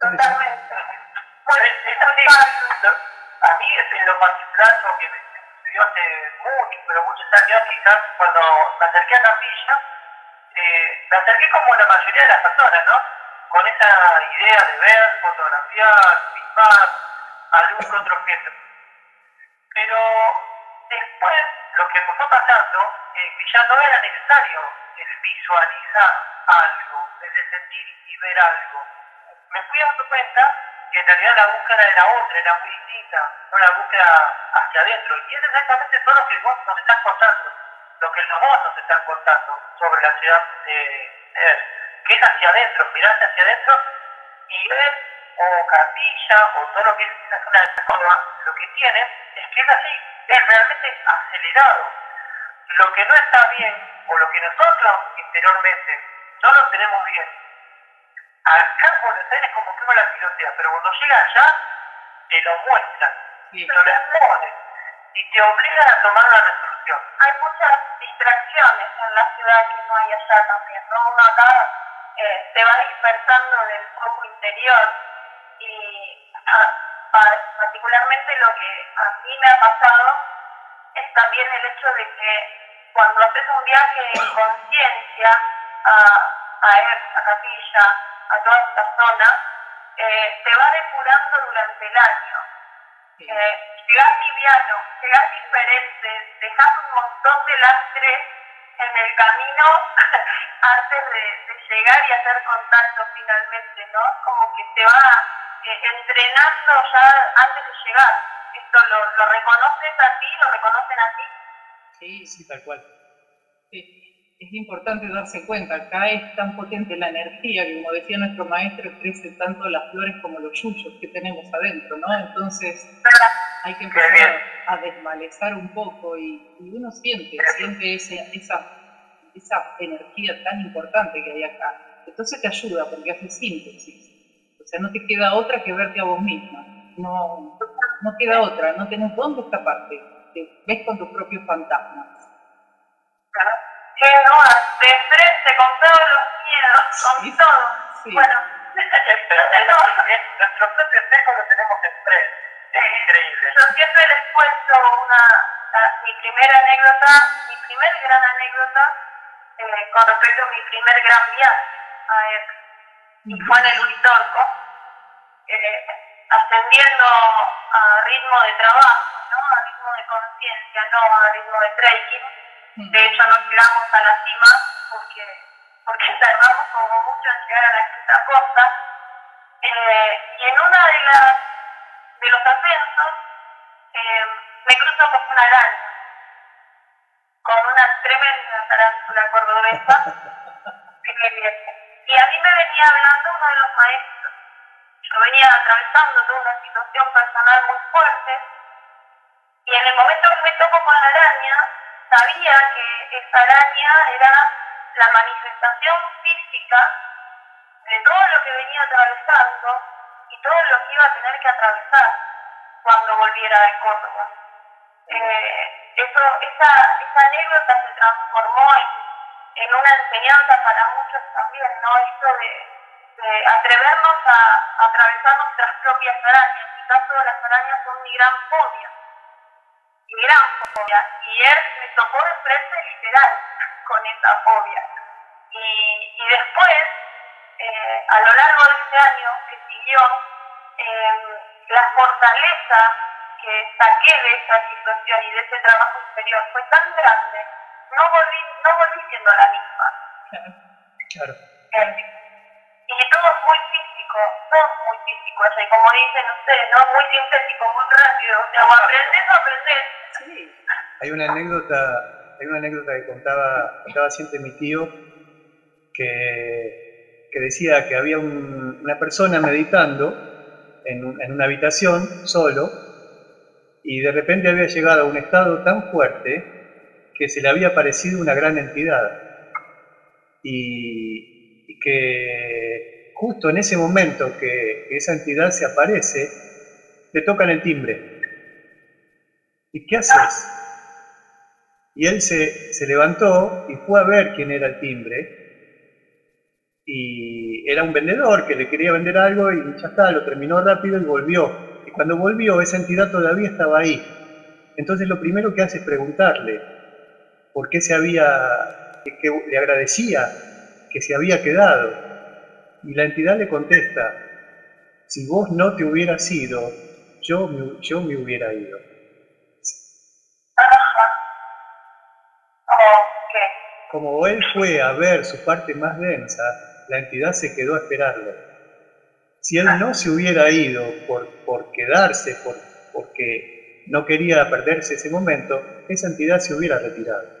Totalmente. Bueno, a mí en lo particular, lo que me sucedió hace mucho, pero muchos años, quizás cuando me acerqué a Capilla, eh, me acerqué como la mayoría de las personas, ¿no? Con esa idea de ver, fotografiar, filmar, algún otro objeto. Pero después, lo que me fue pasando, eh, que ya no era necesario el visualizar algo, el sentir y ver algo. Me fui dando cuenta que en realidad la búsqueda era otra, era muy distinta, una búsqueda hacia adentro. Y es exactamente todo lo que vos nos estás contando, lo que los vos nos están contando sobre la ciudad de ver, que es hacia adentro, mirarse hacia adentro y ver o capilla o todo lo que es esa zona de forma, lo que tiene es que es así, es realmente acelerado. Lo que no está bien, o lo que nosotros interiormente no lo tenemos bien, acá en Buenos Aires como que uno la pilotea, pero cuando llega allá, te lo muestran, te lo exponen y te obligan a tomar una resolución. Hay muchas distracciones en la ciudad que no hay allá también, ¿no? Uno acá eh, se va dispersando del foco interior y particularmente lo que a mí me ha pasado es también el hecho de que cuando haces un viaje en conciencia a, a, a Capilla, a toda esta zona, eh, se va depurando durante el año. Eh, llegas liviano, llegas diferente, dejas un montón de lastres en el camino antes de, llegar y hacer contacto finalmente, ¿no? Como que te va eh, entrenando ya antes de llegar. Esto lo, lo reconoces a ti, lo reconocen a ti. Sí, sí, tal cual es importante darse cuenta, acá es tan potente la energía que, como decía nuestro maestro, crece tanto las flores como los yuyos que tenemos adentro, ¿no? Entonces hay que empezar a desmalezar un poco y, uno siente, siente esa, esa energía tan importante que hay acá. Entonces te ayuda porque hace síntesis. O sea, no te queda otra que verte a vos misma. No, no queda otra, no tenés dónde escaparte. Te ves con tus propios fantasmas que no de frente con todos los miedos, con todo. Bueno, nuestro propio espejo lo tenemos enfrente. Es increíble. Yo siempre les cuento una, mi primera anécdota, mi primer gran anécdota eh, con respecto a mi primer gran viaje a él. Y fue en el Uritorco, eh, ascendiendo a ritmo de trabajo, ¿no? a ritmo de conciencia, no a ritmo de trekking de hecho, no llegamos a la cima porque, porque tardamos como mucho en llegar a la quinta costa. Eh, y en una de, las, de los ascensos eh, me cruzo con una araña, con una tremenda tarántula cordobesa. y a mí me venía hablando uno de los maestros. Yo venía atravesando toda una situación personal muy fuerte. Y en el momento que me toco con la araña, sabía que esta araña era la manifestación física de todo lo que venía atravesando y todo lo que iba a tener que atravesar cuando volviera de Córdoba. Eh, eso, esa, esa anécdota se transformó en, una enseñanza para muchos también, ¿no? Esto de, atrevernos a, a, atravesar nuestras propias arañas. En mi caso, las arañas son mi gran fobia mi gran fobia. Y él me tocó de frente literal con esa fobia. Y, y después, eh, a lo largo de ese año que siguió, eh, la fortaleza que saqué de esa situación y de ese trabajo superior fue tan grande, no volví, no volví siendo la misma. Claro. Eh, y todo es es muy físico, sea, como dicen ustedes, ¿no? Muy sintético, muy rápido, o o aprendes o aprendes hay una anécdota, hay una anécdota que contaba, contaba siempre mi tío, que, que decía que había una persona meditando en, en una habitación solo y de repente había llegado a un estado tan fuerte que se le había parecido una gran entidad. Y, que justo en ese momento que esa entidad se aparece, le tocan el timbre. ¿y qué haces? Y él se, se, levantó y fue a ver quién era el timbre. y era un vendedor que le quería vender algo y ya está, lo terminó rápido y volvió. Y cuando volvió, esa entidad todavía estaba ahí. Entonces lo primero que hace es preguntarle por qué se había, que le agradecía que se había quedado. Y la entidad le contesta, si vos no te hubieras ido, yo me, yo me hubiera ido. Como él fue a ver su parte más densa, la entidad se quedó a esperarlo. Si él no se hubiera ido por, por quedarse, por, porque no quería perderse ese momento, esa entidad se hubiera retirado.